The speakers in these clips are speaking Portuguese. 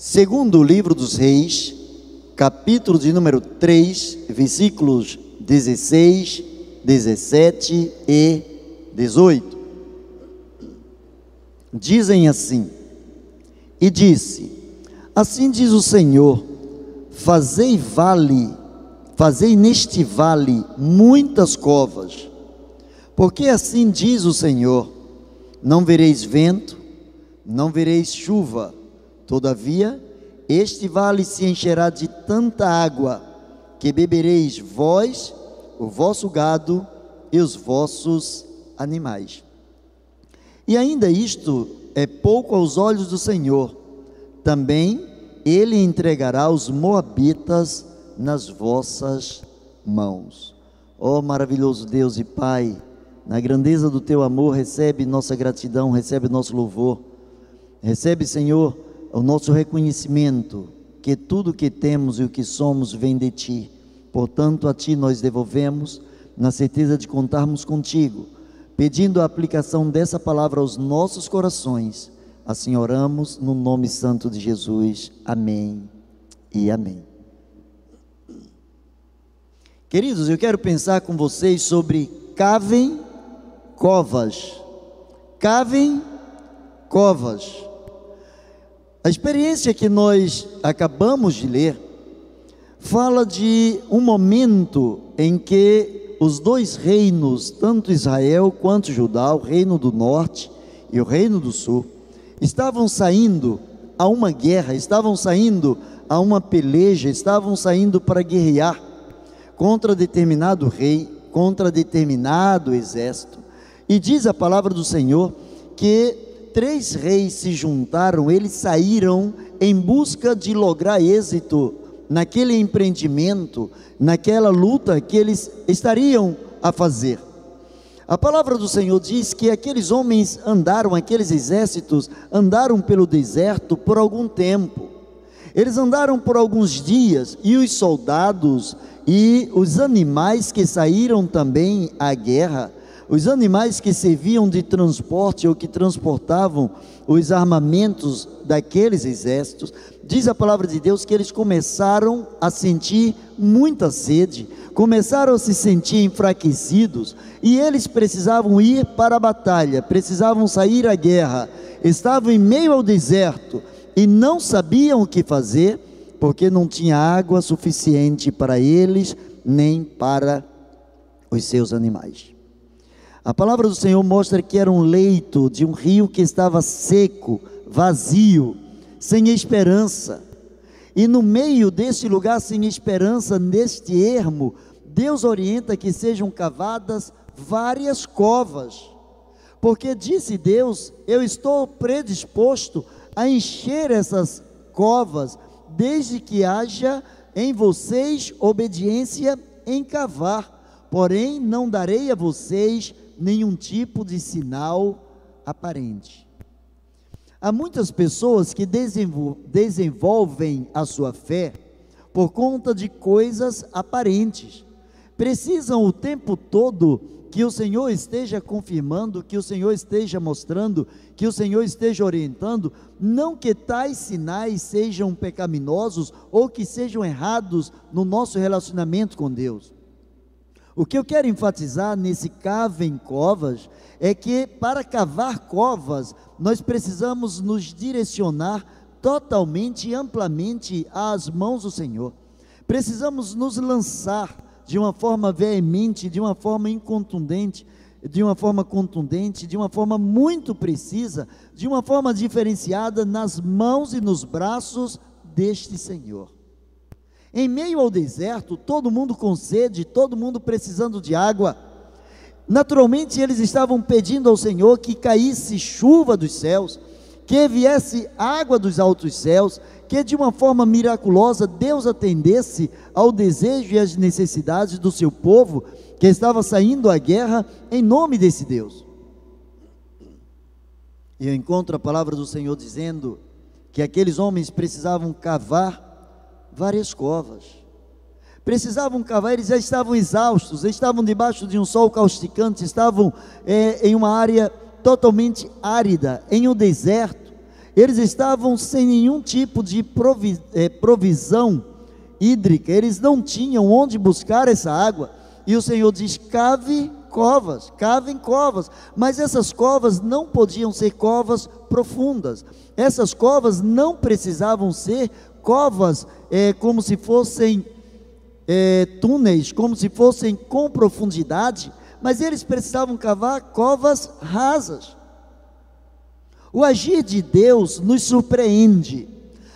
Segundo o livro dos Reis, capítulo de número 3, versículos 16, 17 e 18. Dizem assim: E disse: Assim diz o Senhor: Fazei vale, fazei neste vale muitas covas, porque assim diz o Senhor: Não vereis vento, não vereis chuva, todavia este vale se encherá de tanta água que bebereis vós, o vosso gado e os vossos animais. E ainda isto é pouco aos olhos do Senhor. Também ele entregará os moabitas nas vossas mãos. Ó oh, maravilhoso Deus e Pai, na grandeza do teu amor, recebe nossa gratidão, recebe nosso louvor. Recebe, Senhor, o nosso reconhecimento que tudo que temos e o que somos vem de ti. Portanto, a ti nós devolvemos, na certeza de contarmos contigo, pedindo a aplicação dessa palavra aos nossos corações. Assim oramos no nome santo de Jesus. Amém e amém. Queridos, eu quero pensar com vocês sobre cavem covas. Cavem covas. A experiência que nós acabamos de ler fala de um momento em que os dois reinos, tanto Israel quanto Judá, o reino do norte e o reino do sul, estavam saindo a uma guerra, estavam saindo a uma peleja, estavam saindo para guerrear contra determinado rei, contra determinado exército. E diz a palavra do Senhor que três reis se juntaram, eles saíram em busca de lograr êxito naquele empreendimento, naquela luta que eles estariam a fazer. A palavra do Senhor diz que aqueles homens andaram, aqueles exércitos andaram pelo deserto por algum tempo. Eles andaram por alguns dias e os soldados e os animais que saíram também à guerra os animais que serviam de transporte ou que transportavam os armamentos daqueles exércitos, diz a palavra de Deus que eles começaram a sentir muita sede, começaram a se sentir enfraquecidos e eles precisavam ir para a batalha, precisavam sair à guerra, estavam em meio ao deserto e não sabiam o que fazer, porque não tinha água suficiente para eles nem para os seus animais. A palavra do Senhor mostra que era um leito de um rio que estava seco, vazio, sem esperança. E no meio deste lugar sem esperança, neste ermo, Deus orienta que sejam cavadas várias covas. Porque disse Deus: Eu estou predisposto a encher essas covas, desde que haja em vocês obediência em cavar. Porém, não darei a vocês nenhum tipo de sinal aparente. Há muitas pessoas que desenvolvem a sua fé por conta de coisas aparentes. Precisam o tempo todo que o Senhor esteja confirmando, que o Senhor esteja mostrando, que o Senhor esteja orientando, não que tais sinais sejam pecaminosos ou que sejam errados no nosso relacionamento com Deus. O que eu quero enfatizar nesse cavem covas é que para cavar covas nós precisamos nos direcionar totalmente e amplamente às mãos do Senhor. Precisamos nos lançar de uma forma veemente, de uma forma incontundente, de uma forma contundente, de uma forma muito precisa, de uma forma diferenciada nas mãos e nos braços deste Senhor. Em meio ao deserto, todo mundo com sede, todo mundo precisando de água. Naturalmente, eles estavam pedindo ao Senhor que caísse chuva dos céus, que viesse água dos altos céus, que de uma forma miraculosa Deus atendesse ao desejo e às necessidades do seu povo que estava saindo à guerra em nome desse Deus. E eu encontro a palavra do Senhor dizendo que aqueles homens precisavam cavar várias covas. Precisavam cavar, eles já estavam exaustos, estavam debaixo de um sol causticante, estavam é, em uma área totalmente árida, em um deserto. eles estavam sem nenhum tipo de provi eh, provisão hídrica, eles não tinham onde buscar essa água. E o Senhor diz: cave covas, cavem covas, mas essas covas não podiam ser covas profundas, essas covas não precisavam ser covas é, como se fossem é, túneis, como se fossem com profundidade, mas eles precisavam cavar covas rasas. O agir de Deus nos surpreende.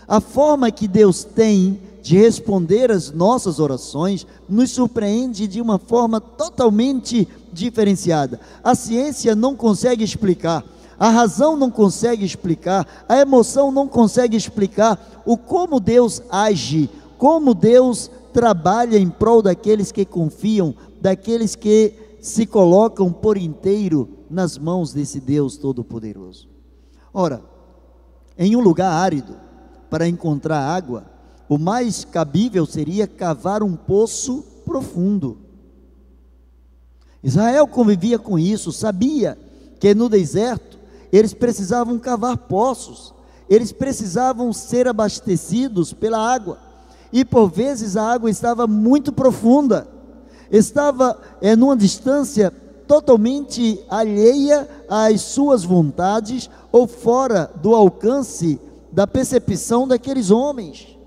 A forma que Deus tem de responder às nossas orações nos surpreende de uma forma totalmente diferenciada. A ciência não consegue explicar, a razão não consegue explicar, a emoção não consegue explicar o como Deus age, como Deus trabalha em prol daqueles que confiam, daqueles que se colocam por inteiro nas mãos desse Deus Todo-Poderoso. Ora, em um lugar árido, para encontrar água, o mais cabível seria cavar um poço profundo. Israel convivia com isso, sabia que no deserto eles precisavam cavar poços, eles precisavam ser abastecidos pela água, e por vezes a água estava muito profunda, estava é, numa distância totalmente alheia às suas vontades ou fora do alcance da percepção daqueles homens.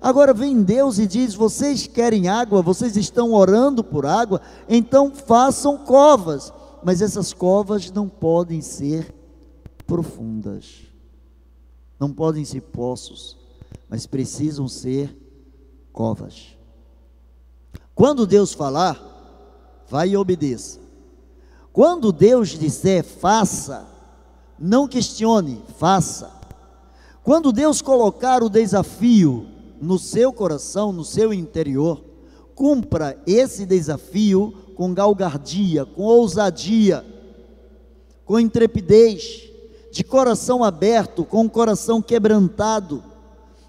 Agora vem Deus e diz: vocês querem água, vocês estão orando por água, então façam covas, mas essas covas não podem ser profundas, não podem ser poços, mas precisam ser covas. Quando Deus falar, vai e obedeça. Quando Deus disser faça, não questione, faça. Quando Deus colocar o desafio, no seu coração, no seu interior, cumpra esse desafio com galgardia, com ousadia, com intrepidez, de coração aberto, com o coração quebrantado,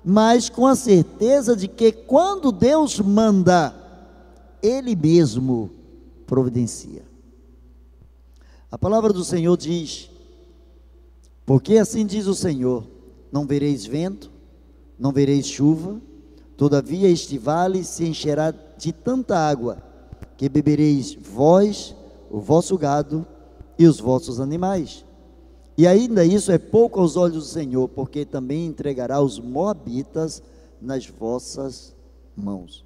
mas com a certeza de que quando Deus manda, Ele mesmo providencia. A palavra do Senhor diz: Porque assim diz o Senhor: não vereis vento, não vereis chuva, todavia este vale se encherá de tanta água, que bebereis vós, o vosso gado e os vossos animais. E ainda isso é pouco aos olhos do Senhor, porque também entregará os moabitas nas vossas mãos.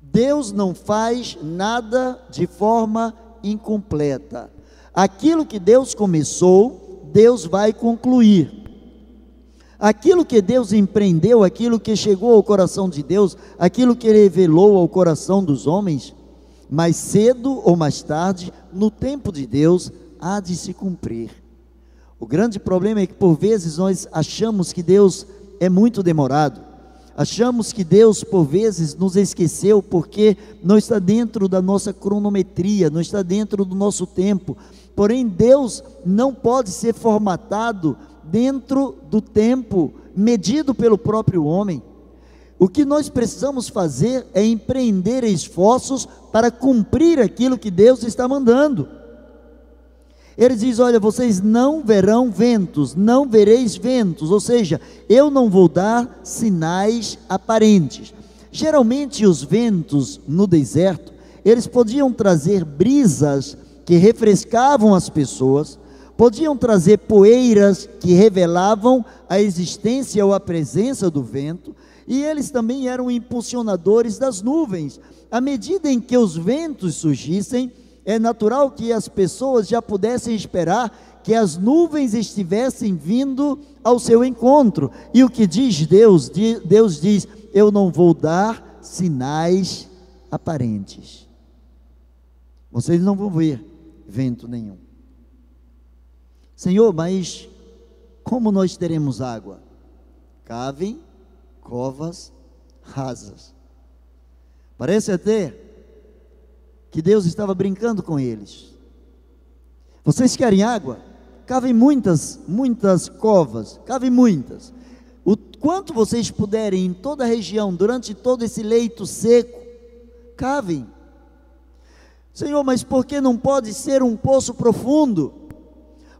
Deus não faz nada de forma incompleta. Aquilo que Deus começou, Deus vai concluir. Aquilo que Deus empreendeu, aquilo que chegou ao coração de Deus, aquilo que revelou ao coração dos homens, mais cedo ou mais tarde, no tempo de Deus, há de se cumprir. O grande problema é que por vezes nós achamos que Deus é muito demorado. Achamos que Deus, por vezes, nos esqueceu porque não está dentro da nossa cronometria, não está dentro do nosso tempo. Porém, Deus não pode ser formatado dentro do tempo medido pelo próprio homem. O que nós precisamos fazer é empreender esforços para cumprir aquilo que Deus está mandando. Ele diz: Olha, vocês não verão ventos, não vereis ventos, ou seja, eu não vou dar sinais aparentes. Geralmente, os ventos no deserto, eles podiam trazer brisas que refrescavam as pessoas, podiam trazer poeiras que revelavam a existência ou a presença do vento, e eles também eram impulsionadores das nuvens. À medida em que os ventos surgissem, é natural que as pessoas já pudessem esperar que as nuvens estivessem vindo ao seu encontro. E o que diz Deus? Deus diz: Eu não vou dar sinais aparentes. Vocês não vão ver vento nenhum. Senhor, mas como nós teremos água? Cavem covas rasas. Parece até que Deus estava brincando com eles. Vocês querem água? Cavem muitas, muitas covas, cavem muitas. O quanto vocês puderem em toda a região, durante todo esse leito seco, cavem. Senhor, mas por que não pode ser um poço profundo?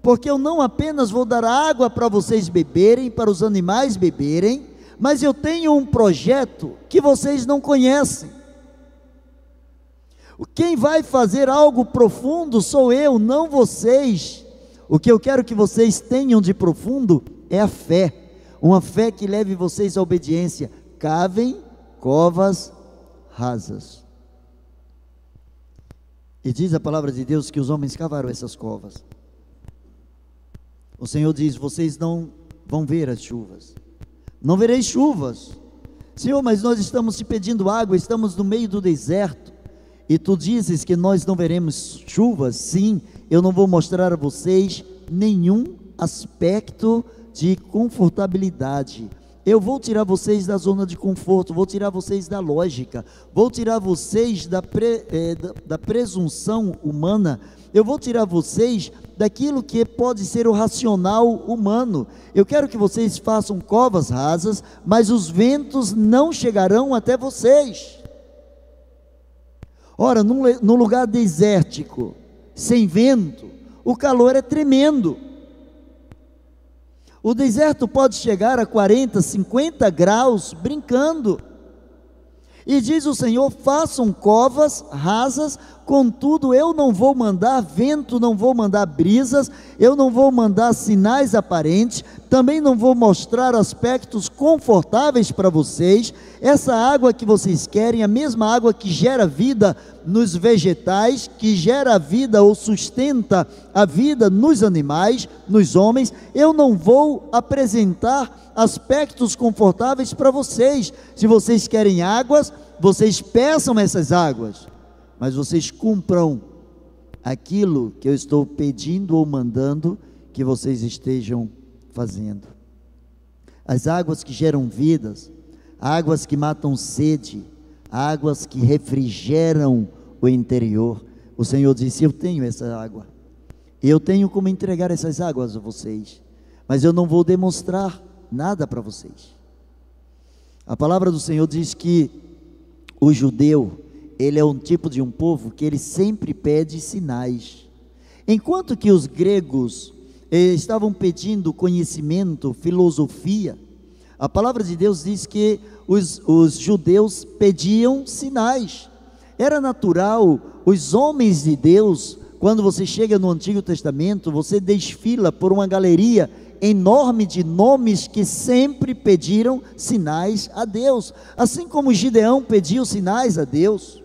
porque eu não apenas vou dar água para vocês beberem, para os animais beberem, mas eu tenho um projeto que vocês não conhecem. Quem vai fazer algo profundo sou eu, não vocês. O que eu quero que vocês tenham de profundo é a fé, uma fé que leve vocês à obediência. Cavem covas rasas. E diz a palavra de Deus que os homens cavaram essas covas. O Senhor diz: Vocês não vão ver as chuvas, não vereis chuvas. Senhor, mas nós estamos te pedindo água, estamos no meio do deserto, e tu dizes que nós não veremos chuvas. Sim, eu não vou mostrar a vocês nenhum aspecto de confortabilidade eu vou tirar vocês da zona de conforto, vou tirar vocês da lógica, vou tirar vocês da, pre, é, da, da presunção humana, eu vou tirar vocês daquilo que pode ser o racional humano. Eu quero que vocês façam covas rasas, mas os ventos não chegarão até vocês. Ora, num, num lugar desértico, sem vento, o calor é tremendo. O deserto pode chegar a 40, 50 graus brincando. E diz o Senhor: façam covas rasas, contudo eu não vou mandar vento, não vou mandar brisas, eu não vou mandar sinais aparentes, também não vou mostrar aspectos confortáveis para vocês. Essa água que vocês querem, a mesma água que gera vida nos vegetais, que gera vida ou sustenta a vida nos animais, nos homens, eu não vou apresentar aspectos confortáveis para vocês. Se vocês querem águas, vocês peçam essas águas, mas vocês cumpram aquilo que eu estou pedindo ou mandando que vocês estejam fazendo. As águas que geram vidas, águas que matam sede, águas que refrigeram o interior. O Senhor disse: Eu tenho essa água, eu tenho como entregar essas águas a vocês, mas eu não vou demonstrar nada para vocês. A palavra do Senhor diz que o judeu, ele é um tipo de um povo que ele sempre pede sinais. Enquanto que os gregos estavam pedindo conhecimento, filosofia. A palavra de Deus diz que os, os judeus pediam sinais. Era natural, os homens de Deus, quando você chega no Antigo Testamento, você desfila por uma galeria enorme de nomes que sempre pediram sinais a Deus, assim como Gideão pediu sinais a Deus.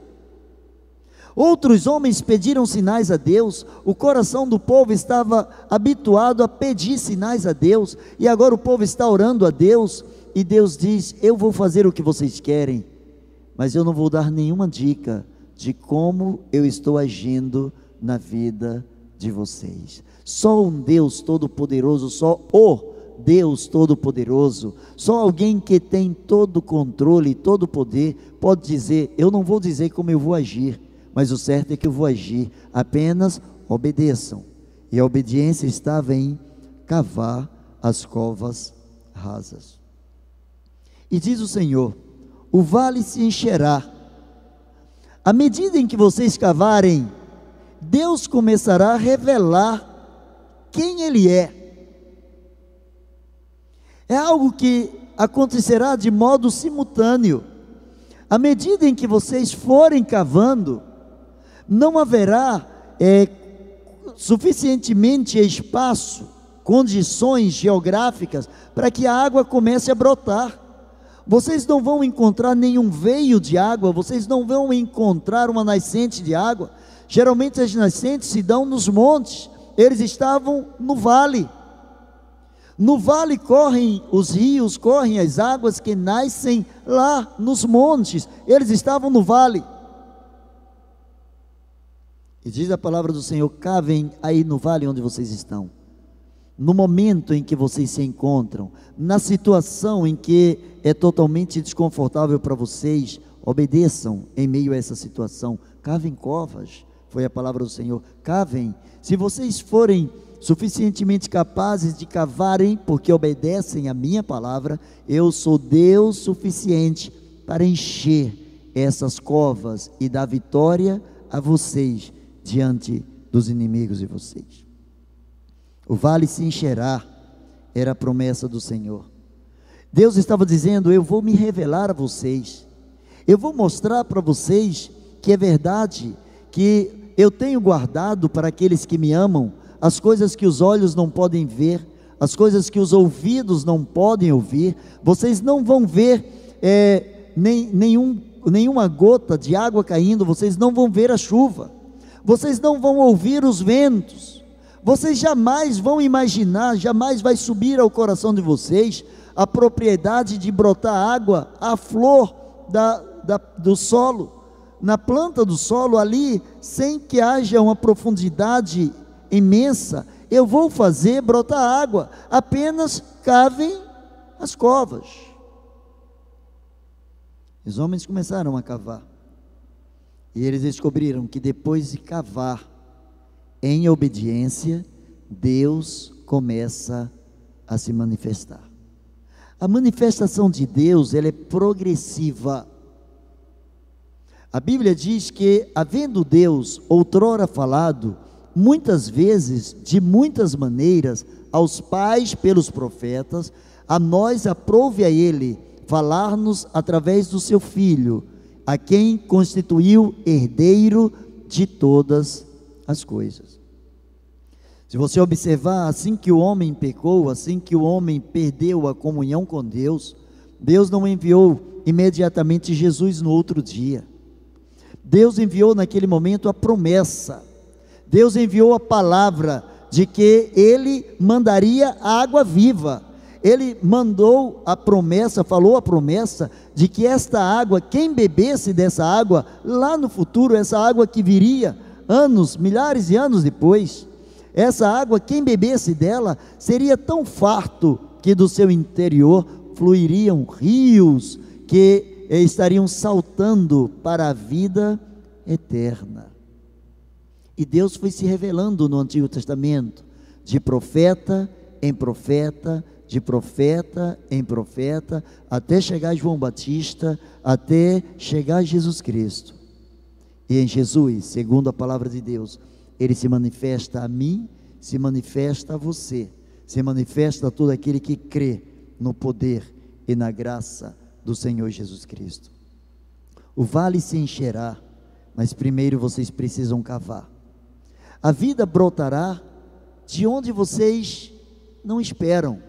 Outros homens pediram sinais a Deus, o coração do povo estava habituado a pedir sinais a Deus, e agora o povo está orando a Deus, e Deus diz: Eu vou fazer o que vocês querem, mas eu não vou dar nenhuma dica de como eu estou agindo na vida de vocês. Só um Deus Todo-Poderoso, só o Deus Todo-Poderoso, só alguém que tem todo o controle, todo o poder, pode dizer: Eu não vou dizer como eu vou agir mas o certo é que eu vou agir, apenas obedeçam. E a obediência estava em cavar as covas rasas. E diz o Senhor: o vale se encherá. À medida em que vocês cavarem, Deus começará a revelar quem Ele é. É algo que acontecerá de modo simultâneo. À medida em que vocês forem cavando, não haverá é, suficientemente espaço, condições geográficas para que a água comece a brotar. Vocês não vão encontrar nenhum veio de água, vocês não vão encontrar uma nascente de água. Geralmente as nascentes se dão nos montes, eles estavam no vale. No vale correm os rios, correm as águas que nascem lá nos montes, eles estavam no vale. E diz a palavra do Senhor: cavem aí no vale onde vocês estão. No momento em que vocês se encontram, na situação em que é totalmente desconfortável para vocês, obedeçam em meio a essa situação. Cavem covas, foi a palavra do Senhor. Cavem. Se vocês forem suficientemente capazes de cavarem, porque obedecem a minha palavra, eu sou Deus suficiente para encher essas covas e dar vitória a vocês diante dos inimigos de vocês. o vale se encherá, era a promessa do Senhor. Deus estava dizendo: Eu vou me revelar a vocês, eu vou mostrar para vocês que é verdade, que eu tenho guardado para aqueles que me amam as coisas que os olhos não podem ver, as coisas que os ouvidos não podem ouvir. Vocês não vão ver é, nem, nenhum, nenhuma gota de água caindo, vocês não vão ver a chuva, vocês não vão ouvir os ventos, vocês jamais vão imaginar, jamais vai subir ao coração de vocês a propriedade de brotar água, a flor da, da, do solo, na planta do solo ali, sem que haja uma profundidade imensa, eu vou fazer brotar água, apenas cavem as covas. Os homens começaram a cavar, e eles descobriram que depois de cavar, em obediência, Deus começa a se manifestar. A manifestação de Deus, ela é progressiva. A Bíblia diz que, havendo Deus outrora falado, muitas vezes, de muitas maneiras, aos pais pelos profetas, a nós aprove a Ele falar-nos através do seu Filho, a quem constituiu herdeiro de todas as coisas. Se você observar, assim que o homem pecou, assim que o homem perdeu a comunhão com Deus, Deus não enviou imediatamente Jesus no outro dia. Deus enviou naquele momento a promessa. Deus enviou a palavra de que ele mandaria água viva. Ele mandou a promessa, falou a promessa de que esta água, quem bebesse dessa água, lá no futuro, essa água que viria anos, milhares de anos depois, essa água, quem bebesse dela, seria tão farto que do seu interior fluiriam rios que estariam saltando para a vida eterna. E Deus foi se revelando no Antigo Testamento, de profeta em profeta, de profeta em profeta, até chegar João Batista, até chegar Jesus Cristo. E em Jesus, segundo a palavra de Deus, ele se manifesta a mim, se manifesta a você, se manifesta a todo aquele que crê no poder e na graça do Senhor Jesus Cristo. O vale se encherá, mas primeiro vocês precisam cavar. A vida brotará de onde vocês não esperam.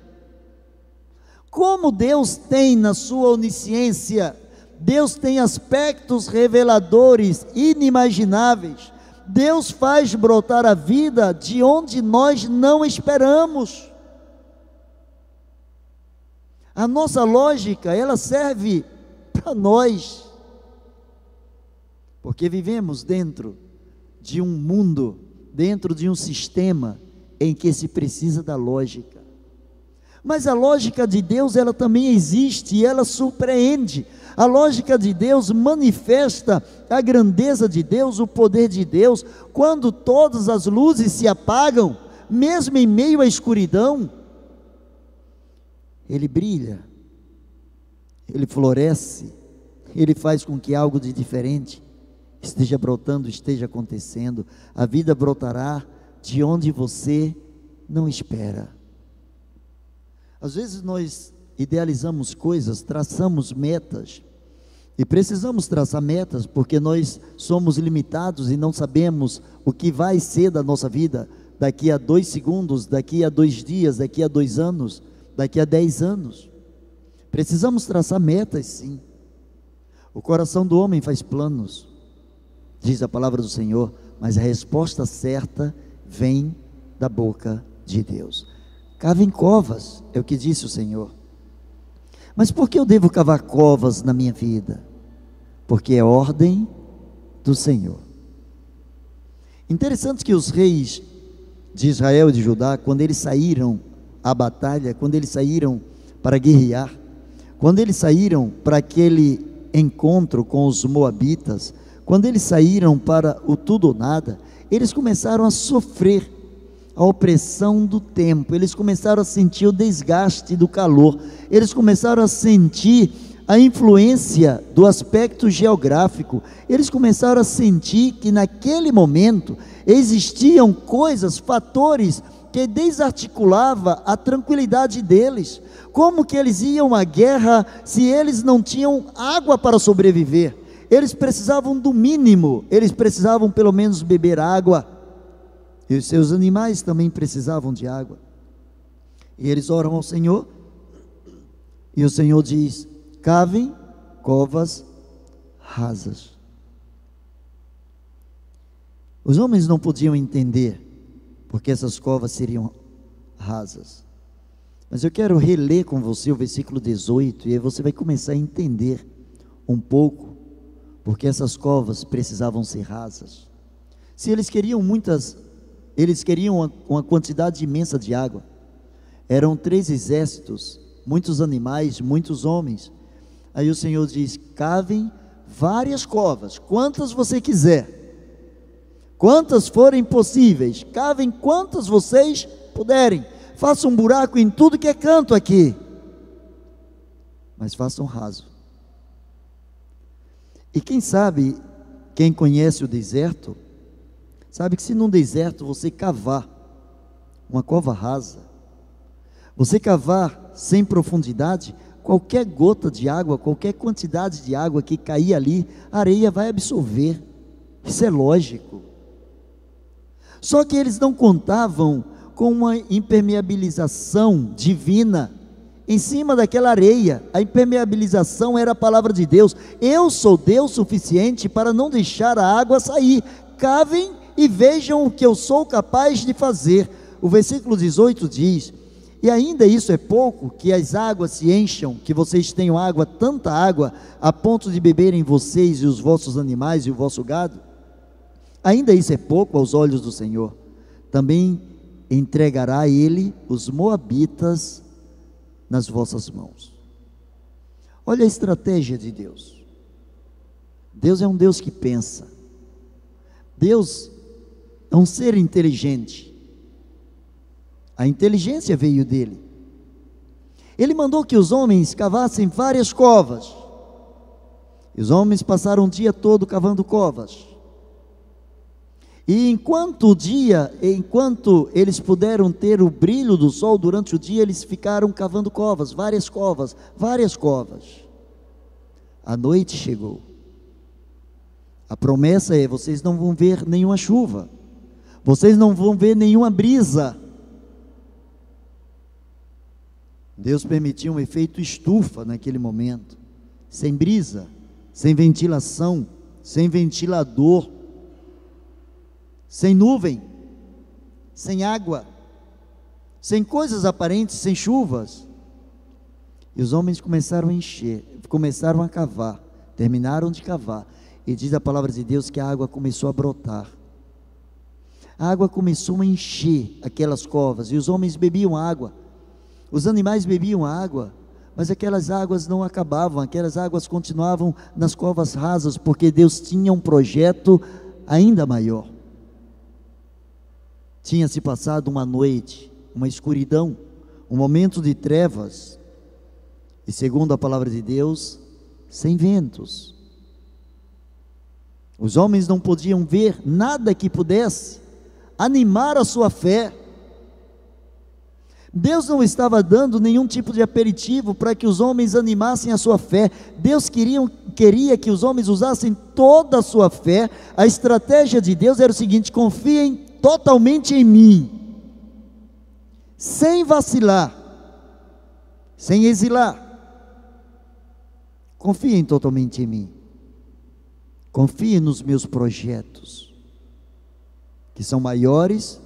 Como Deus tem na sua onisciência, Deus tem aspectos reveladores inimagináveis Deus faz brotar a vida de onde nós não esperamos. A nossa lógica, ela serve para nós, porque vivemos dentro de um mundo, dentro de um sistema em que se precisa da lógica. Mas a lógica de Deus, ela também existe e ela surpreende. A lógica de Deus manifesta a grandeza de Deus, o poder de Deus, quando todas as luzes se apagam, mesmo em meio à escuridão, ele brilha, ele floresce, ele faz com que algo de diferente esteja brotando, esteja acontecendo. A vida brotará de onde você não espera. Às vezes nós idealizamos coisas, traçamos metas, e precisamos traçar metas, porque nós somos limitados e não sabemos o que vai ser da nossa vida daqui a dois segundos, daqui a dois dias, daqui a dois anos, daqui a dez anos. Precisamos traçar metas, sim. O coração do homem faz planos, diz a palavra do Senhor, mas a resposta certa vem da boca de Deus. Cavem covas, é o que disse o Senhor. Mas por que eu devo cavar covas na minha vida? Porque é ordem do Senhor. Interessante que os reis de Israel e de Judá, quando eles saíram à batalha, quando eles saíram para guerrear, quando eles saíram para aquele encontro com os moabitas, quando eles saíram para o tudo ou nada, eles começaram a sofrer a opressão do tempo, eles começaram a sentir o desgaste do calor, eles começaram a sentir a influência do aspecto geográfico. Eles começaram a sentir que naquele momento existiam coisas, fatores que desarticulava a tranquilidade deles. Como que eles iam à guerra se eles não tinham água para sobreviver? Eles precisavam do mínimo, eles precisavam pelo menos beber água. E os seus animais também precisavam de água. E eles oram ao Senhor, e o Senhor diz: cavem covas rasas. Os homens não podiam entender porque essas covas seriam rasas. Mas eu quero reler com você o versículo 18 e aí você vai começar a entender um pouco porque essas covas precisavam ser rasas. Se eles queriam muitas, eles queriam uma, uma quantidade imensa de água. Eram três exércitos, muitos animais, muitos homens. Aí o Senhor diz: cavem várias covas, quantas você quiser quantas forem possíveis, cavem quantas vocês puderem, façam um buraco em tudo que é canto aqui, mas façam raso. E quem sabe, quem conhece o deserto, sabe que se num deserto você cavar uma cova rasa, você cavar sem profundidade, qualquer gota de água, qualquer quantidade de água que cair ali, a areia vai absorver. Isso é lógico. Só que eles não contavam com uma impermeabilização divina em cima daquela areia. A impermeabilização era a palavra de Deus. Eu sou Deus suficiente para não deixar a água sair. Cavem e vejam o que eu sou capaz de fazer. O versículo 18 diz: E ainda isso é pouco, que as águas se encham, que vocês tenham água, tanta água, a ponto de beberem vocês e os vossos animais e o vosso gado. Ainda isso é pouco aos olhos do Senhor. Também entregará ele os moabitas nas vossas mãos. Olha a estratégia de Deus. Deus é um Deus que pensa. Deus é um ser inteligente. A inteligência veio dele. Ele mandou que os homens cavassem várias covas. E os homens passaram o dia todo cavando covas. E enquanto o dia, enquanto eles puderam ter o brilho do sol durante o dia, eles ficaram cavando covas, várias covas, várias covas. A noite chegou. A promessa é: vocês não vão ver nenhuma chuva, vocês não vão ver nenhuma brisa. Deus permitiu um efeito estufa naquele momento, sem brisa, sem ventilação, sem ventilador sem nuvem, sem água, sem coisas aparentes, sem chuvas. E os homens começaram a encher, começaram a cavar, terminaram de cavar. E diz a palavra de Deus que a água começou a brotar. A água começou a encher aquelas covas e os homens bebiam água. Os animais bebiam água, mas aquelas águas não acabavam, aquelas águas continuavam nas covas rasas, porque Deus tinha um projeto ainda maior. Tinha se passado uma noite, uma escuridão, um momento de trevas, e segundo a palavra de Deus, sem ventos. Os homens não podiam ver nada que pudesse animar a sua fé. Deus não estava dando nenhum tipo de aperitivo para que os homens animassem a sua fé. Deus queria, queria que os homens usassem toda a sua fé. A estratégia de Deus era o seguinte: confiem totalmente em mim, sem vacilar, sem exilar. Confiem totalmente em mim. Confie nos meus projetos, que são maiores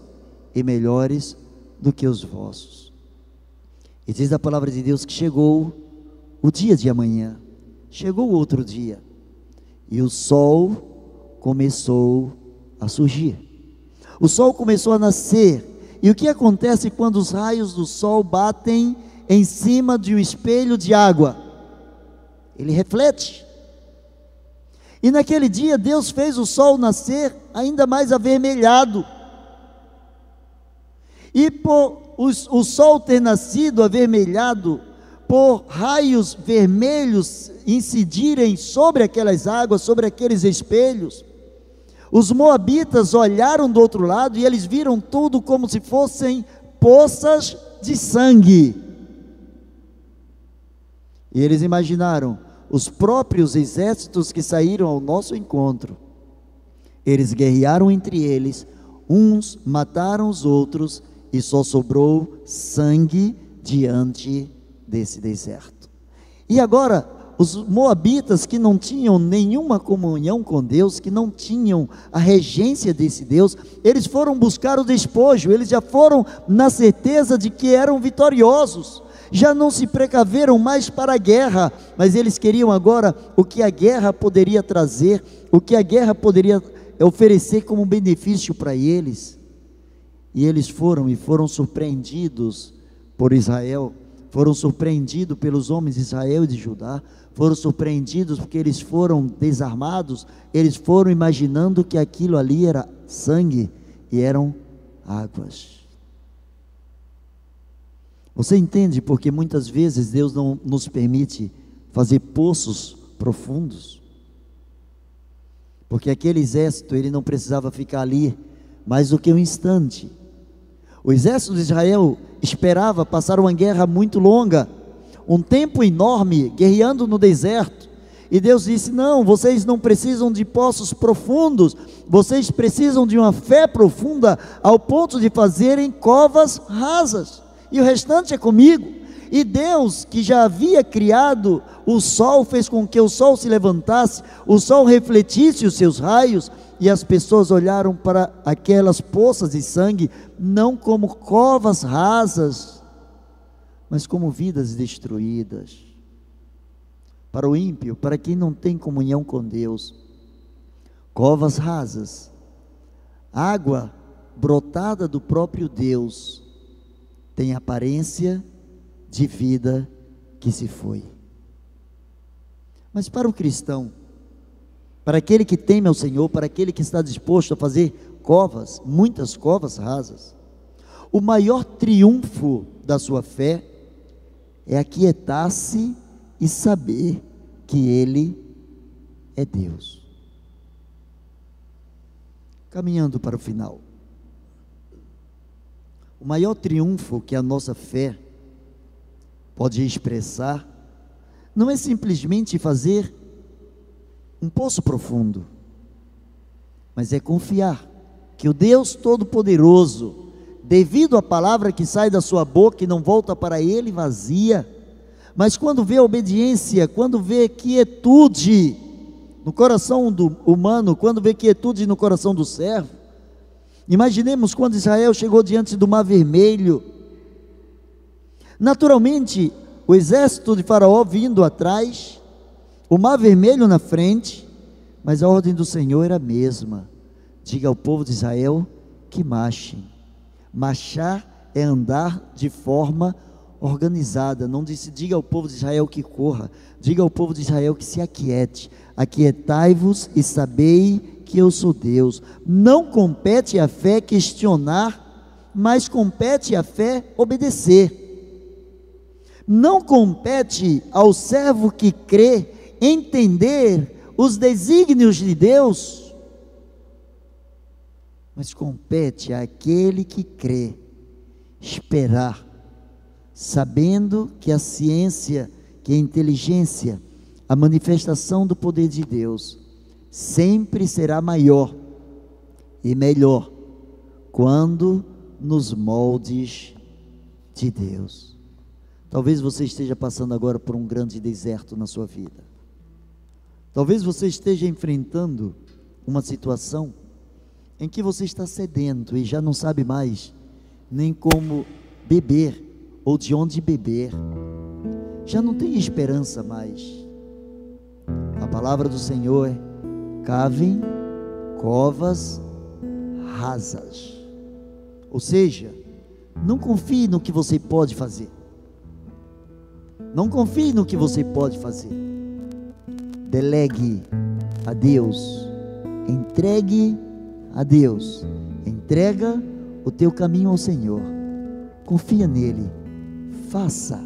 e melhores do que os vossos. E diz a palavra de Deus que chegou o dia de amanhã, chegou outro dia, e o sol começou a surgir o sol começou a nascer. E o que acontece quando os raios do sol batem em cima de um espelho de água? Ele reflete. E naquele dia Deus fez o sol nascer ainda mais avermelhado. E por o, o sol ter nascido avermelhado, por raios vermelhos incidirem sobre aquelas águas, sobre aqueles espelhos. Os moabitas olharam do outro lado e eles viram tudo como se fossem poças de sangue. E eles imaginaram os próprios exércitos que saíram ao nosso encontro. Eles guerrearam entre eles, uns mataram os outros, e só sobrou sangue diante desse deserto. E agora, os moabitas que não tinham nenhuma comunhão com Deus, que não tinham a regência desse Deus, eles foram buscar o despojo, eles já foram na certeza de que eram vitoriosos, já não se precaveram mais para a guerra, mas eles queriam agora o que a guerra poderia trazer, o que a guerra poderia oferecer como benefício para eles. E eles foram e foram surpreendidos por Israel foram surpreendidos pelos homens de Israel e de Judá, foram surpreendidos porque eles foram desarmados, eles foram imaginando que aquilo ali era sangue e eram águas. Você entende porque muitas vezes Deus não nos permite fazer poços profundos? Porque aquele exército, ele não precisava ficar ali mais do que um instante o exército de Israel esperava passar uma guerra muito longa, um tempo enorme, guerreando no deserto. E Deus disse: Não, vocês não precisam de poços profundos, vocês precisam de uma fé profunda ao ponto de fazerem covas rasas, e o restante é comigo. E Deus, que já havia criado o sol, fez com que o sol se levantasse, o sol refletisse os seus raios, e as pessoas olharam para aquelas poças de sangue não como covas rasas, mas como vidas destruídas. Para o ímpio, para quem não tem comunhão com Deus, covas rasas, água brotada do próprio Deus, tem aparência de vida que se foi. Mas para o cristão, para aquele que teme ao Senhor, para aquele que está disposto a fazer covas, muitas covas rasas. O maior triunfo da sua fé é aquietar-se e saber que Ele é Deus. Caminhando para o final. O maior triunfo que a nossa fé pode expressar não é simplesmente fazer um poço profundo, mas é confiar que o Deus Todo-Poderoso, devido à palavra que sai da sua boca e não volta para ele vazia, mas quando vê obediência, quando vê quietude no coração do humano, quando vê quietude no coração do servo, imaginemos quando Israel chegou diante do Mar Vermelho, naturalmente, o exército de Faraó vindo atrás, o mar vermelho na frente, mas a ordem do Senhor era a mesma. Diga ao povo de Israel que marchem. Marchar é andar de forma organizada. Não disse, diga ao povo de Israel que corra. Diga ao povo de Israel que se aquiete. Aquietai-vos e sabei que eu sou Deus. Não compete a fé questionar, mas compete a fé obedecer. Não compete ao servo que crê entender os desígnios de Deus, mas compete àquele que crê esperar, sabendo que a ciência, que a inteligência, a manifestação do poder de Deus sempre será maior e melhor quando nos moldes de Deus. Talvez você esteja passando agora por um grande deserto na sua vida. Talvez você esteja enfrentando uma situação em que você está sedento e já não sabe mais nem como beber ou de onde beber. Já não tem esperança mais. A palavra do Senhor é: cavem covas rasas. Ou seja, não confie no que você pode fazer. Não confie no que você pode fazer. Delegue a Deus. Entregue a Deus. Entrega o teu caminho ao Senhor. Confia nele. Faça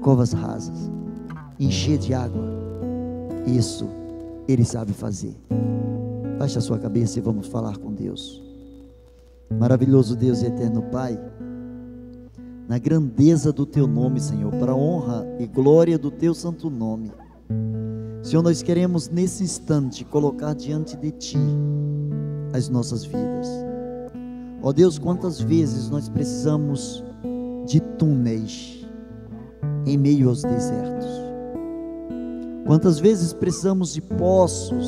covas rasas, encher de água. Isso Ele sabe fazer. Baixe a sua cabeça e vamos falar com Deus. Maravilhoso Deus e eterno Pai, na grandeza do Teu nome, Senhor, para honra e glória do Teu santo nome. Senhor, nós queremos nesse instante colocar diante de Ti as nossas vidas. Ó oh Deus, quantas vezes nós precisamos de túneis em meio aos desertos. Quantas vezes precisamos de poços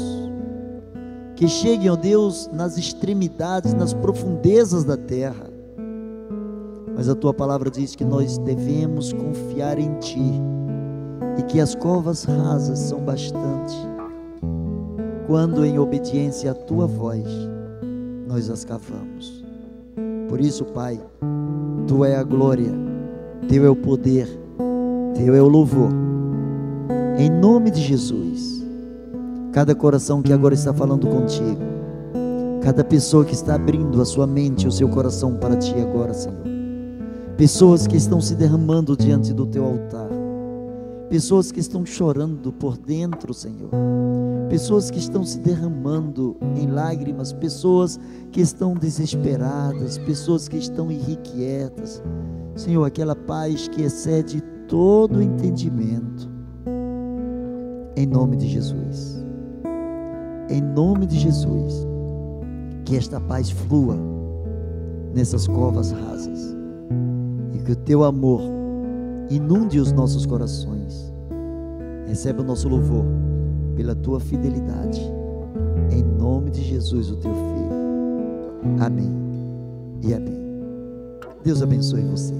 que cheguem, ó Deus, nas extremidades, nas profundezas da terra. Mas a tua palavra diz que nós devemos confiar em Ti e que as covas rasas são bastante quando, em obediência à tua voz, nós as cavamos. Por isso, Pai, Tu é a glória, Teu é o poder, Teu é o louvor. Em nome de Jesus, cada coração que agora está falando contigo, cada pessoa que está abrindo a sua mente, o seu coração para Ti agora, Senhor. Pessoas que estão se derramando diante do Teu altar, pessoas que estão chorando por dentro, Senhor pessoas que estão se derramando em lágrimas, pessoas que estão desesperadas, pessoas que estão irrequietas. Senhor, aquela paz que excede todo entendimento. Em nome de Jesus. Em nome de Jesus. Que esta paz flua nessas covas rasas. E que o teu amor inunde os nossos corações. Recebe o nosso louvor pela tua fidelidade. Em nome de Jesus, o teu filho. Amém e amém. Deus abençoe você.